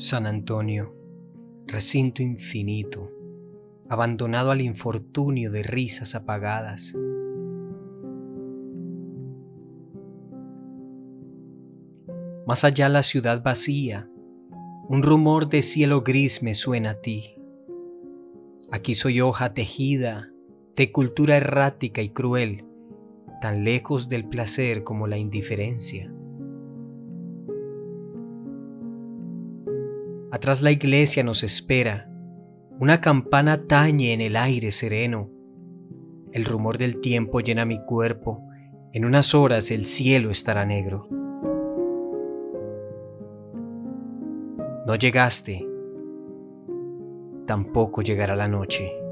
San Antonio, recinto infinito, abandonado al infortunio de risas apagadas. Más allá la ciudad vacía, un rumor de cielo gris me suena a ti. Aquí soy hoja tejida de cultura errática y cruel, tan lejos del placer como la indiferencia. Atrás la iglesia nos espera, una campana tañe en el aire sereno, el rumor del tiempo llena mi cuerpo, en unas horas el cielo estará negro. No llegaste, tampoco llegará la noche.